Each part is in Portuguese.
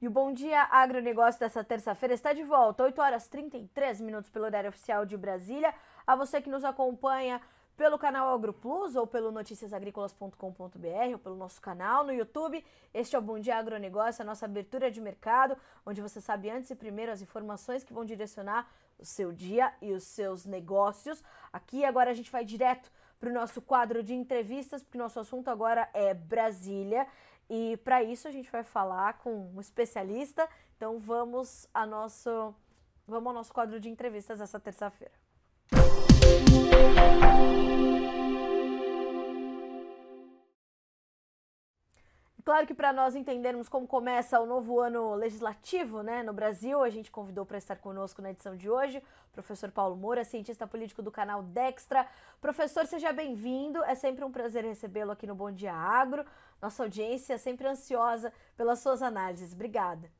E o Bom Dia Agronegócio dessa terça-feira está de volta, 8 horas 33 minutos pelo horário oficial de Brasília. A você que nos acompanha pelo canal AgroPlus ou pelo noticiasagricolas.com.br ou pelo nosso canal no YouTube. Este é o Bom Dia Agronegócio, a nossa abertura de mercado, onde você sabe antes e primeiro as informações que vão direcionar o seu dia e os seus negócios. Aqui agora a gente vai direto para o nosso quadro de entrevistas, porque nosso assunto agora é Brasília. E para isso a gente vai falar com um especialista. Então vamos a nosso vamos ao nosso quadro de entrevistas essa terça-feira. Claro que para nós entendermos como começa o novo ano legislativo né, no Brasil, a gente convidou para estar conosco na edição de hoje professor Paulo Moura, cientista político do canal Dextra. Professor, seja bem-vindo, é sempre um prazer recebê-lo aqui no Bom Dia Agro. Nossa audiência é sempre ansiosa pelas suas análises. Obrigada.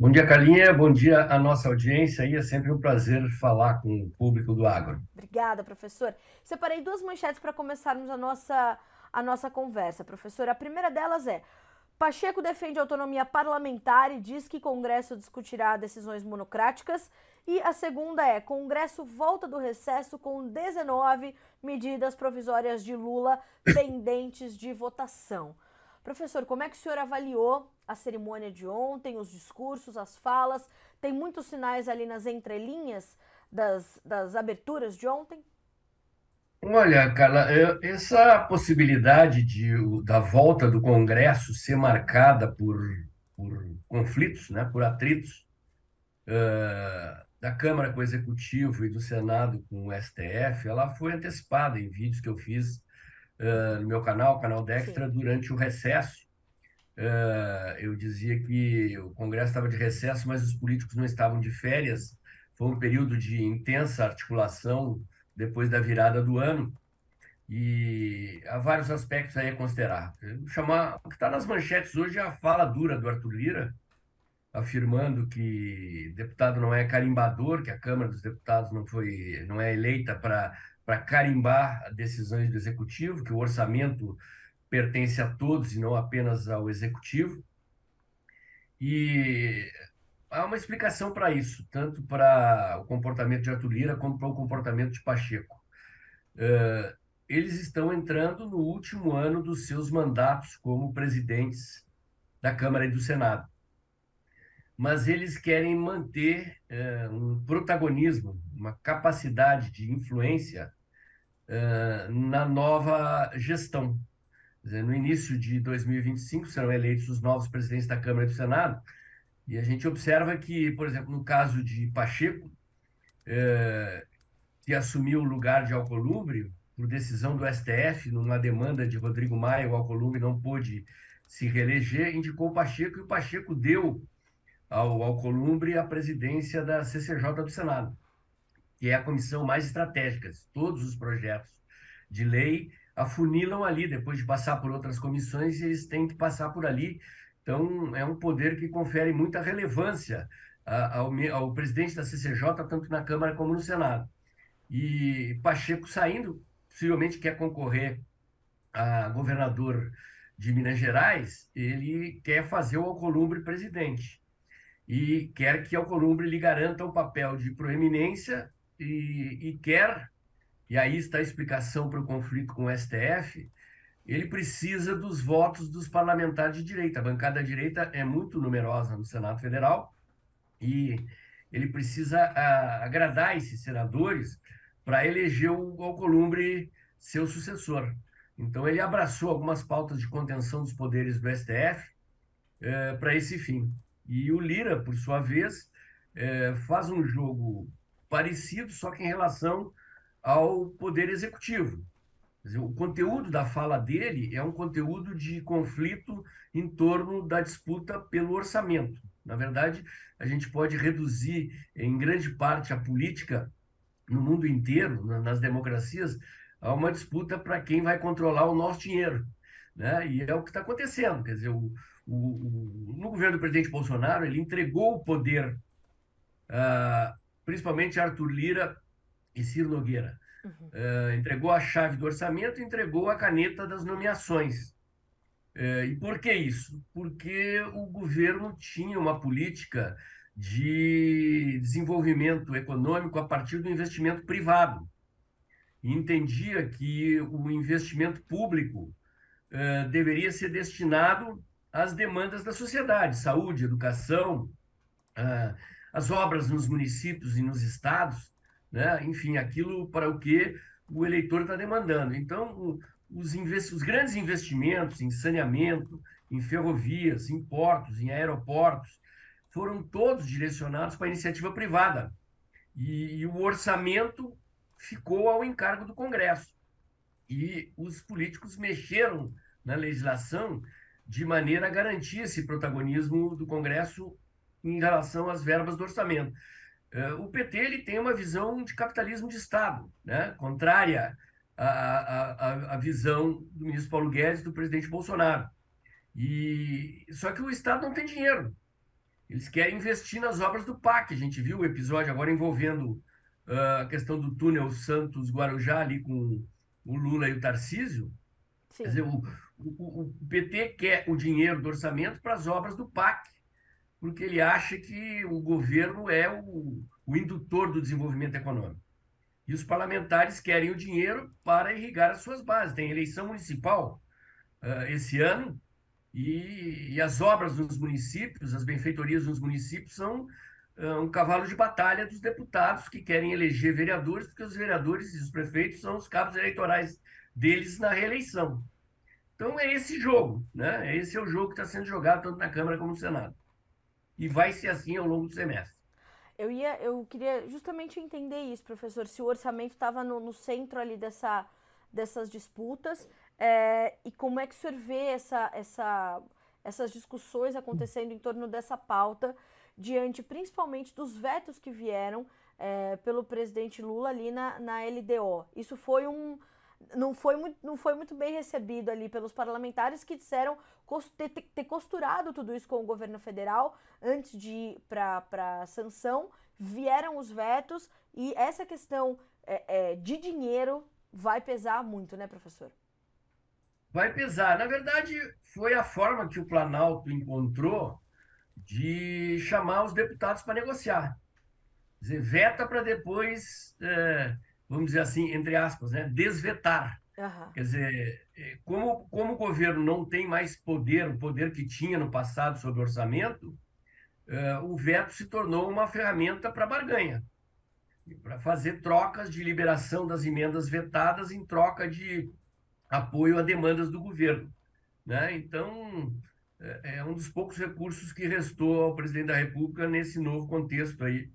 Bom dia, Carlinha. Bom dia à nossa audiência. E é sempre um prazer falar com o público do agro. Obrigada, professor. Separei duas manchetes para começarmos a nossa a nossa conversa, professora. A primeira delas é: Pacheco defende autonomia parlamentar e diz que Congresso discutirá decisões monocráticas. E a segunda é: Congresso volta do recesso com 19 medidas provisórias de Lula pendentes de votação. Professor, como é que o senhor avaliou a cerimônia de ontem, os discursos, as falas? Tem muitos sinais ali nas entrelinhas das, das aberturas de ontem? Olha, Carla, essa possibilidade de, da volta do Congresso ser marcada por, por conflitos, né, por atritos uh, da Câmara com o Executivo e do Senado com o STF, ela foi antecipada em vídeos que eu fiz uh, no meu canal, canal Dextra, Sim. durante o recesso. Uh, eu dizia que o Congresso estava de recesso, mas os políticos não estavam de férias. Foi um período de intensa articulação depois da virada do ano. E há vários aspectos aí a considerar. Chamar, o que está nas manchetes hoje é a fala dura do Arthur Lira, afirmando que deputado não é carimbador, que a Câmara dos Deputados não foi, não é eleita para para carimbar decisões do executivo, que o orçamento pertence a todos e não apenas ao executivo. E há uma explicação para isso, tanto para o comportamento de Arthur Lira como para o comportamento de Pacheco. Eles estão entrando no último ano dos seus mandatos como presidentes da Câmara e do Senado. Mas eles querem manter uh, um protagonismo, uma capacidade de influência uh, na nova gestão. Dizer, no início de 2025 serão eleitos os novos presidentes da Câmara e do Senado, e a gente observa que, por exemplo, no caso de Pacheco, é, que assumiu o lugar de Alcolumbre, por decisão do STF, numa demanda de Rodrigo Maia, o Alcolumbre não pôde se reeleger, indicou o Pacheco e o Pacheco deu ao Alcolumbre a presidência da CCJ do Senado, que é a comissão mais estratégica. Todos os projetos de lei afunilam ali, depois de passar por outras comissões, eles têm que passar por ali então, é um poder que confere muita relevância ao, ao presidente da CCJ, tanto na Câmara como no Senado. E Pacheco saindo, possivelmente quer concorrer a governador de Minas Gerais, ele quer fazer o Alcolumbre presidente. E quer que Alcolumbre lhe garanta o papel de proeminência e, e quer, e aí está a explicação para o conflito com o STF, ele precisa dos votos dos parlamentares de direita. A bancada direita é muito numerosa no Senado Federal e ele precisa a, agradar esses senadores para eleger o Alcolumbre seu sucessor. Então, ele abraçou algumas pautas de contenção dos poderes do STF é, para esse fim. E o Lira, por sua vez, é, faz um jogo parecido, só que em relação ao poder executivo. Dizer, o conteúdo da fala dele é um conteúdo de conflito em torno da disputa pelo orçamento. Na verdade, a gente pode reduzir em grande parte a política no mundo inteiro, nas democracias, a uma disputa para quem vai controlar o nosso dinheiro. Né? E é o que está acontecendo. Quer dizer, o, o, o, no governo do presidente Bolsonaro, ele entregou o poder, uh, principalmente Arthur Lira e Ciro Nogueira. Uhum. Uh, entregou a chave do orçamento, entregou a caneta das nomeações. É, e por que isso? Porque o governo tinha uma política de desenvolvimento econômico a partir do investimento privado. E entendia que o investimento público eh, deveria ser destinado às demandas da sociedade, saúde, educação, uh, as obras nos municípios e nos estados, né? enfim, aquilo para o que o eleitor está demandando. Então, os, os grandes investimentos em saneamento, em ferrovias, em portos, em aeroportos, foram todos direcionados para a iniciativa privada. E, e, o orçamento ficou ao encargo do Congresso. E os políticos mexeram na legislação de maneira a garantir esse protagonismo do Congresso em relação às verbas do orçamento. Eh, o PT ele tem uma visão de capitalismo de Estado, né? contrária à, à, à visão do ministro Paulo Guedes e do presidente Bolsonaro. E só que o Estado não tem dinheiro. Eles querem investir nas obras do PAC. A gente viu o episódio agora envolvendo uh, a questão do túnel Santos-Guarujá ali com o Lula e o Tarcísio. Sim. Quer dizer, o, o, PT quer o dinheiro do orçamento para as obras do PAC, porque ele acha que o governo é o, o indutor do desenvolvimento econômico. E os parlamentares querem o dinheiro para irrigar as suas bases. Tem eleição municipal uh, esse ano, e, e, as obras nos municípios, as benfeitorias nos municípios, são uh, um cavalo de batalha dos deputados que querem eleger vereadores, porque os vereadores e os prefeitos são os cabos eleitorais deles na reeleição. Então é esse jogo, né? Esse é o jogo que está sendo jogado tanto na Câmara como no Senado. E vai ser assim ao longo do semestre. Eu ia, eu queria justamente entender isso, professor, se o orçamento estava no, no, centro ali dessa, dessas disputas é, e como é que o senhor vê essa, essa, essas discussões acontecendo em torno dessa pauta diante principalmente dos vetos que vieram é, pelo presidente Lula ali na, na LDO. Isso foi um, não foi, muito, não foi muito bem recebido ali pelos parlamentares que disseram ter, ter costurado tudo isso com o governo federal antes de ir para sanção. Vieram os vetos e essa questão é, é, de dinheiro vai pesar muito, né, professor? Vai pesar. Na verdade, foi a forma que o Planalto encontrou de chamar os deputados para negociar. Quer dizer, veta para depois. É vamos dizer assim, entre aspas, né, desvetar. Uhum. Quer dizer, é, como, como o governo não tem mais poder, o poder que tinha no passado sobre o orçamento, uh, o veto se tornou uma ferramenta para barganha, para fazer trocas de liberação das emendas vetadas em troca de apoio a demandas do governo. Né? Então, é, é um dos poucos recursos que restou ao presidente da República nesse novo contexto aí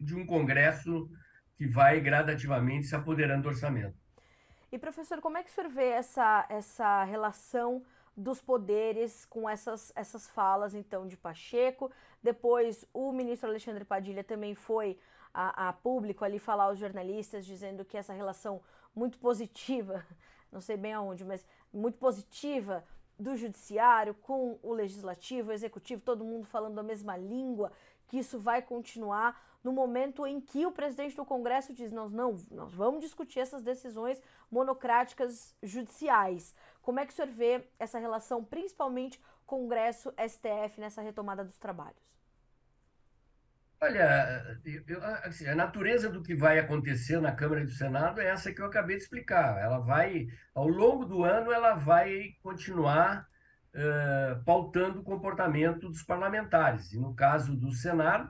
de um Congresso que vai gradativamente se apoderando do orçamento. E professor, como é que o senhor vê essa, essa relação dos poderes com essas, essas falas, então, de Pacheco? Depois, o ministro Alexandre Padilha também foi a, a público ali falar aos jornalistas, dizendo que essa relação muito positiva, não sei bem aonde, mas muito positiva do judiciário com o legislativo, o executivo, todo mundo falando a mesma língua, que isso vai continuar no momento em que o presidente do Congresso diz: nós não, nós vamos discutir essas decisões monocráticas judiciais. Como é que o senhor vê essa relação, principalmente Congresso-STF, nessa retomada dos trabalhos? Olha, eu, assim, a natureza do que vai acontecer na Câmara e do Senado é essa que eu acabei de explicar. Ela vai, ao longo do ano, ela vai continuar uh, pautando o comportamento dos parlamentares. E no caso do Senado,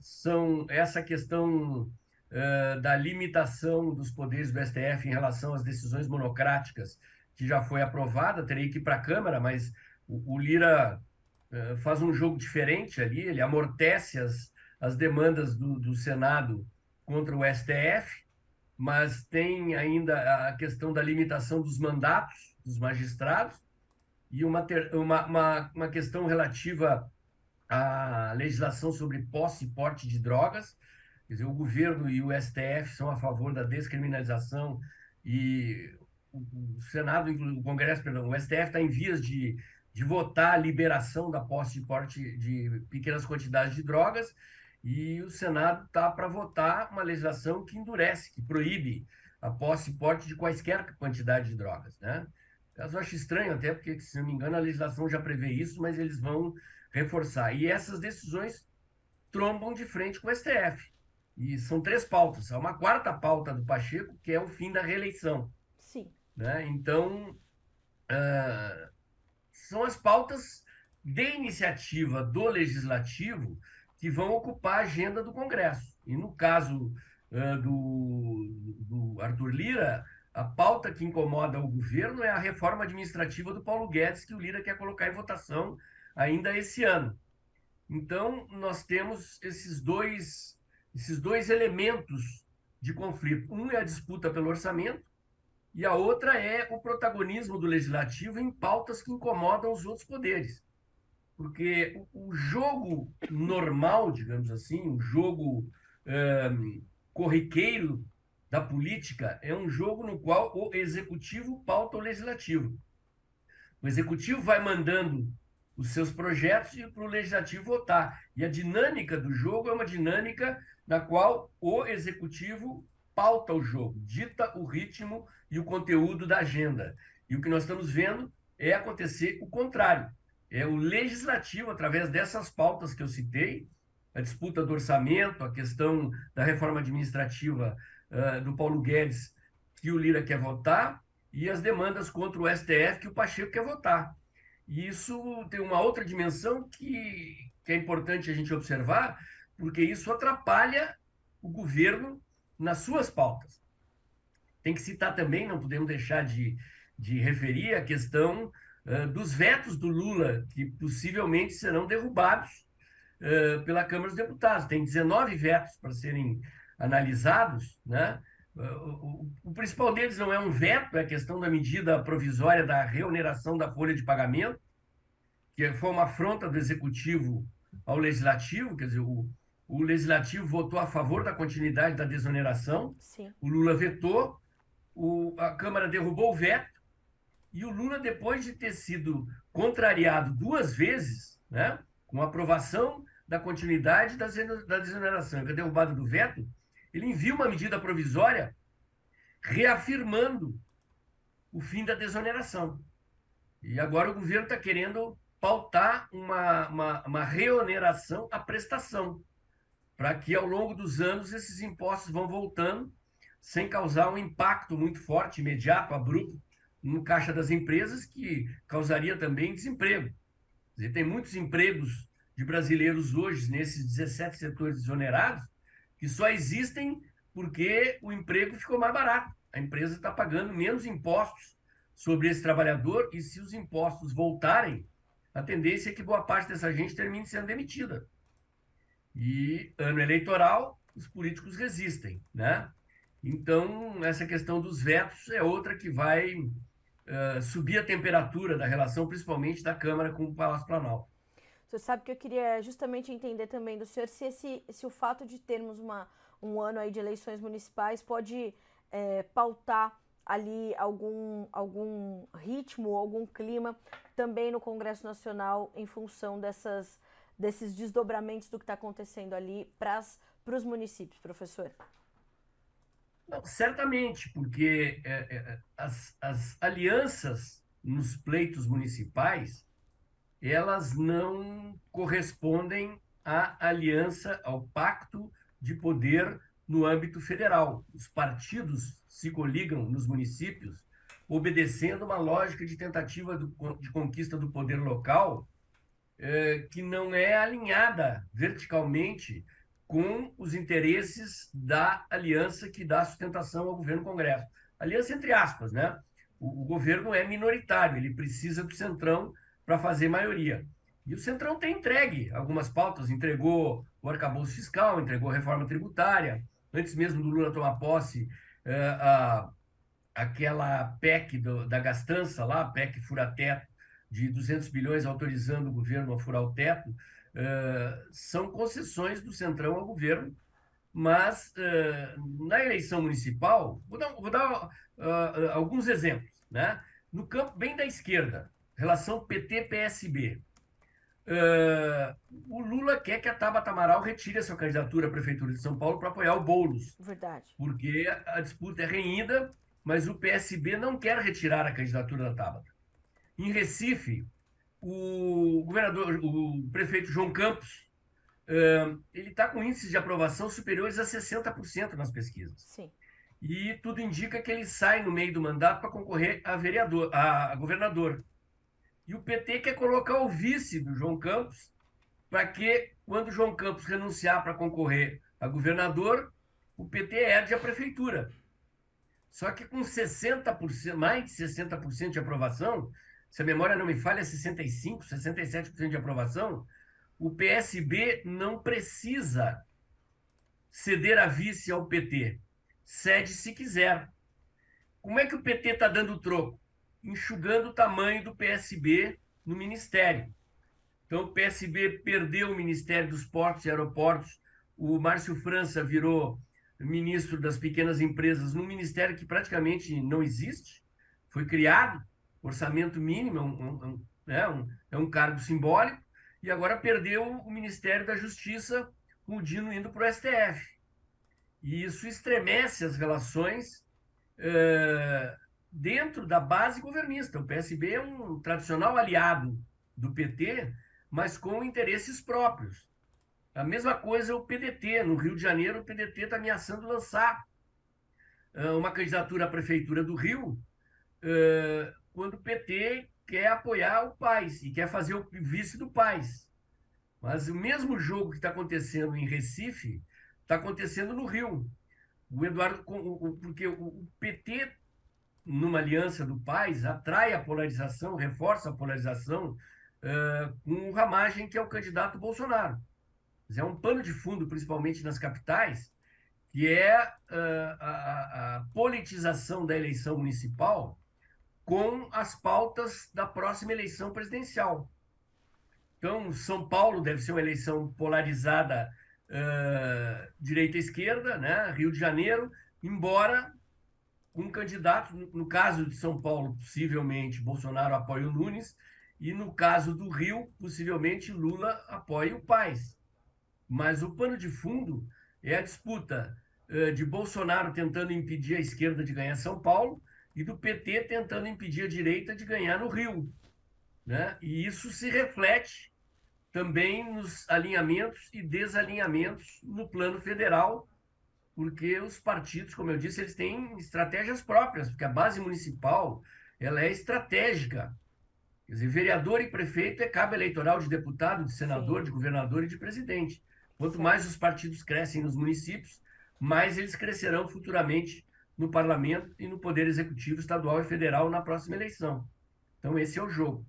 são essa questão uh, da limitação dos poderes do STF em relação às decisões monocráticas, que já foi aprovada, teria que ir para a Câmara, mas o, o Lira uh, faz um jogo diferente ali, ele amortece as, as demandas do, do Senado contra o STF, mas tem ainda a questão da limitação dos mandatos dos magistrados e uma, ter, uma, uma, uma questão relativa a legislação sobre posse e porte de drogas. Quer dizer, o governo e o STF são a favor da descriminalização e o Senado, o Congresso, perdão, o STF está em vias de, de votar a liberação da posse e porte de pequenas quantidades de drogas e o Senado está para votar uma legislação que endurece, que proíbe a posse e porte de quaisquer quantidade de drogas, né? Eu acho estranho até, porque, se não me engano, a legislação já prevê isso, mas eles vão reforçar. E essas decisões trombam de frente com o STF. E são três pautas. Há uma quarta pauta do Pacheco, que é o fim da reeleição. Sim. Né? Então, uh, são as pautas de iniciativa do Legislativo que vão ocupar a agenda do Congresso. E no caso uh, do, do Arthur Lira, a pauta que incomoda o governo é a reforma administrativa do Paulo Guedes, que o Lira quer colocar em votação ainda esse ano. Então, nós temos esses dois, esses dois elementos de conflito. Um é a disputa pelo orçamento, e a outra é o protagonismo do legislativo em pautas que incomodam os outros poderes. Porque o, jogo normal, digamos assim, o jogo um, corriqueiro da política é um jogo no qual o executivo pauta o legislativo. O executivo vai mandando os seus projetos e para o legislativo votar. E a dinâmica do jogo é uma dinâmica na qual o executivo pauta o jogo, dita o ritmo e o conteúdo da agenda. E o que nós estamos vendo é acontecer o contrário. É o legislativo, através dessas pautas que eu citei, a disputa do orçamento, a questão da reforma administrativa uh, do Paulo Guedes, que o Lira quer votar, e as demandas contra o STF, que o Pacheco quer votar. E isso tem uma outra dimensão que, que é importante a gente observar, porque isso atrapalha o governo nas suas pautas. Tem que citar também, não podemos deixar de, de referir a questão uh, dos vetos do Lula, que possivelmente serão derrubados uh, pela Câmara dos Deputados. Tem 19 vetos para serem analisados, né? O, o, principal deles não é um veto, é a questão da medida provisória da reoneração da folha de pagamento, que foi uma afronta do executivo ao legislativo, quer dizer, o, o legislativo votou a favor da continuidade da desoneração, Sim. o Lula vetou, o, a Câmara derrubou o veto, e o Lula, depois de ter sido contrariado duas vezes, né, com a aprovação da continuidade da, da desoneração e com a derrubada do veto, ele envia uma medida provisória reafirmando o fim da desoneração. E agora o governo está querendo pautar uma, uma, uma reoneração à prestação, para que ao longo dos anos esses impostos vão voltando sem causar um impacto muito forte, imediato, abrupto, no caixa das empresas, que causaria também desemprego. Dizer, tem muitos empregos de brasileiros hoje nesses 17 setores desonerados que só existem porque o emprego ficou mais barato. A empresa está pagando menos impostos sobre esse trabalhador e se os impostos voltarem, a tendência é que boa parte dessa gente termine sendo demitida. E ano eleitoral, os políticos resistem, né? Então, essa questão dos vetos é outra que vai uh, subir a temperatura da relação, principalmente da Câmara com o Palácio Planalto. Você sabe que eu queria justamente entender também do senhor se, esse, se o fato de termos uma, um ano aí de eleições municipais pode é, pautar ali algum, algum ritmo, algum clima também no Congresso Nacional em função dessas, desses desdobramentos do que está acontecendo ali para os municípios, professor? Não, certamente, porque é, é, as, as alianças nos pleitos municipais elas não correspondem à aliança, ao pacto de poder no âmbito federal. Os partidos se coligam nos municípios obedecendo uma lógica de tentativa de conquista do poder local eh, que não é alinhada verticalmente com os interesses da aliança que dá sustentação ao governo Congresso. Aliança entre aspas, né? O governo é minoritário, ele precisa do centrão para fazer maioria. E o Centrão tem entregue algumas pautas, entregou o arcabouço fiscal, entregou a reforma tributária, antes mesmo do Lula tomar posse, é, a, aquela PEC do, da gastança lá, PEC fura-teto, de 200 bilhões autorizando o governo a furar o teto, é, são concessões do Centrão ao governo, mas é, na eleição municipal, vou dar, vou dar alguns exemplos, né? No campo bem da esquerda, relação PT-PSB. Uh, ah, o Lula quer que a Tabata Amaral retire a sua candidatura à Prefeitura de São Paulo para apoiar o Boulos. Verdade. Porque a disputa é renhida mas o PSB não quer retirar a candidatura da Tabata. Em Recife, o governador, o prefeito João Campos, ele está com índices de aprovação superiores a 60% nas pesquisas. Sim. E tudo indica que ele sai no meio do mandato para concorrer a vereador, a governador. E o PT quer colocar o vice do João Campos para que, quando o João Campos renunciar para concorrer a governador, o PT herde a prefeitura. Só que com 60%, mais de 60% de aprovação, se a memória não me falha, 65%, 67% de aprovação, o PSB não precisa ceder a vice ao PT. Cede se quiser. Como é que o PT está dando troco? Enxugando o tamanho do PSB no ministério. Então, o PSB perdeu o Ministério dos Portos e Aeroportos, o Márcio França virou ministro das pequenas empresas num ministério que praticamente não existe, foi criado, orçamento mínimo, é um, um, é um, é um cargo simbólico, e agora perdeu o Ministério da Justiça com o Dino indo para o STF. E isso estremece as relações dentro da base governista. O PSB é um tradicional aliado do PT, mas com interesses próprios. A mesma coisa é o PDT. No Rio de Janeiro, o PDT está ameaçando lançar uh, uma candidatura à Prefeitura do Rio, uh, quando o PT quer apoiar o Paz e quer fazer o vice do Paz. Mas o mesmo jogo que está acontecendo em Recife está acontecendo no Rio. O Eduardo, porque o PT, numa aliança do Paz, atrai a polarização, reforça a polarização uh, com o Ramagem, que é o candidato Bolsonaro é um pano de fundo, principalmente nas capitais, que é uh, a, a, politização da eleição municipal com as pautas da próxima eleição presidencial. Então, São Paulo deve ser uma eleição polarizada uh, direita-esquerda, né? Rio de Janeiro, embora um candidato, no caso de São Paulo, possivelmente Bolsonaro apoie o Nunes, e no caso do Rio, possivelmente Lula apoie o Paes. Mas o pano de fundo é a disputa uh, de Bolsonaro tentando impedir a esquerda de ganhar São Paulo e do PT tentando impedir a direita de ganhar no Rio. Né? E isso se reflete também nos alinhamentos e desalinhamentos no plano federal, porque os partidos, como eu disse, eles têm estratégias próprias, porque a base municipal ela é estratégica. Quer dizer, vereador e prefeito é cabo eleitoral de deputado, de senador, Sim. de governador e de presidente. Quanto mais os partidos crescem nos municípios, mais eles crescerão futuramente no parlamento e no poder executivo estadual e federal na próxima eleição. Então, esse é o jogo.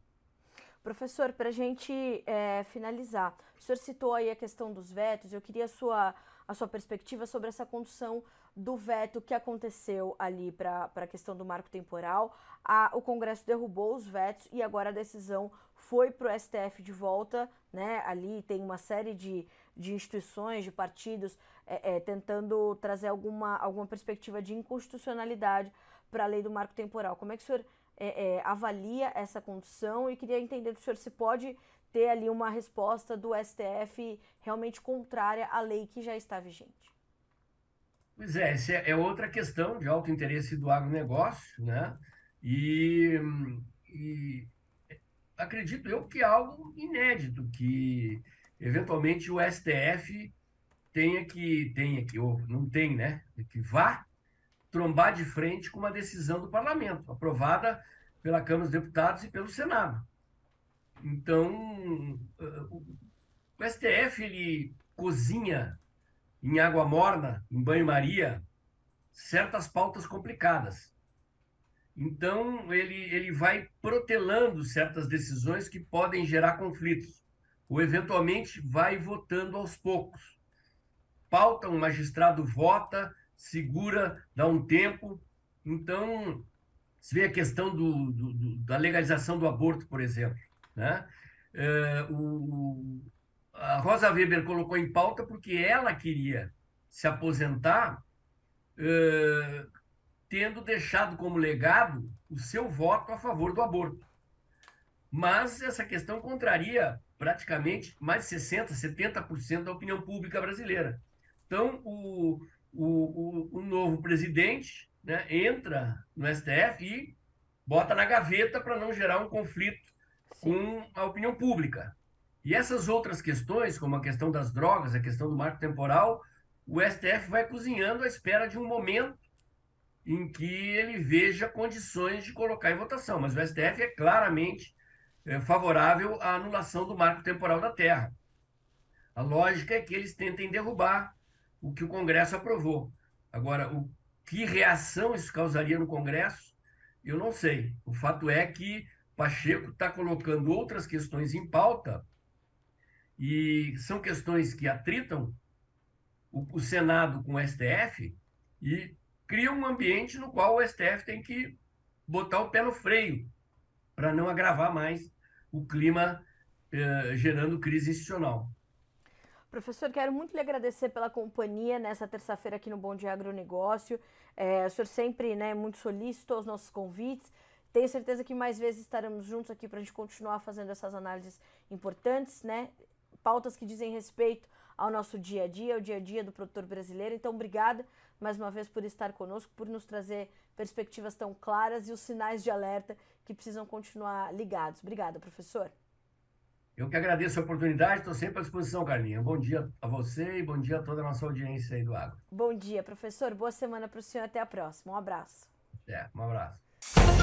Professor, para a gente é, finalizar, o senhor citou aí a questão dos vetos, eu queria a sua, a sua perspectiva sobre essa condução do veto que aconteceu ali para a questão do marco temporal. A, o Congresso derrubou os vetos e agora a decisão foi para o STF de volta, né? Ali tem uma série de, de instituições, de partidos, é, é, tentando trazer alguma, alguma perspectiva de inconstitucionalidade para a lei do marco temporal. Como é que o senhor é, é, avalia essa condição e queria entender do senhor se pode ter ali uma resposta do STF realmente contrária à lei que já está vigente. Pois é, essa é outra questão de alto interesse do agronegócio, né? E, e acredito eu que é algo inédito, que eventualmente o STF tenha que, tenha que, ou não tem, né? Que vá trombar de frente com uma decisão do parlamento, aprovada pela Câmara dos Deputados e pelo Senado. Então, o STF ele cozinha em água morna, em banho-maria, certas pautas complicadas. Então, ele, ele vai protelando certas decisões que podem gerar conflitos ou eventualmente vai votando aos poucos. Pauta, um magistrado vota, segura, dá um tempo. Então, se vê a questão do, do, do, da legalização do aborto, por exemplo. Né? É, o, a Rosa Weber colocou em pauta porque ela queria se aposentar, é, tendo deixado como legado o seu voto a favor do aborto. Mas essa questão contraria praticamente mais de 60%, 70% da opinião pública brasileira. Então, o, o, o, o novo presidente né, entra no STF e bota na gaveta para não gerar um conflito. Com a opinião pública. E essas outras questões, como a questão das drogas, a questão do marco temporal, o STF vai cozinhando à espera de um momento em que ele veja condições de colocar em votação. Mas o STF é claramente é, favorável à anulação do marco temporal da Terra. A lógica é que eles tentem derrubar o que o Congresso aprovou. Agora, o que reação isso causaria no Congresso, eu não sei. O fato é que Pacheco está colocando outras questões em pauta e são questões que atritam o, o Senado com o STF e criam um ambiente no qual o STF tem que botar o pé no freio para não agravar mais o clima eh, gerando crise institucional. Professor, quero muito lhe agradecer pela companhia nessa terça-feira aqui no Bom Dia Agronegócio. É, o senhor sempre né, muito solícito aos nossos convites. Tenho certeza que mais vezes estaremos juntos aqui para a gente continuar fazendo essas análises importantes, né? Pautas que dizem respeito ao nosso dia a dia, ao dia a dia do produtor brasileiro. Então, obrigada mais uma vez por estar conosco, por nos trazer perspectivas tão claras e os sinais de alerta que precisam continuar ligados. Obrigada, professor. Eu que agradeço a oportunidade, estou sempre à disposição, Carlinha. Bom dia a você e bom dia a toda a nossa audiência aí do Agro. Bom dia, professor. Boa semana para o senhor. Até a próxima. Um abraço. É, um abraço.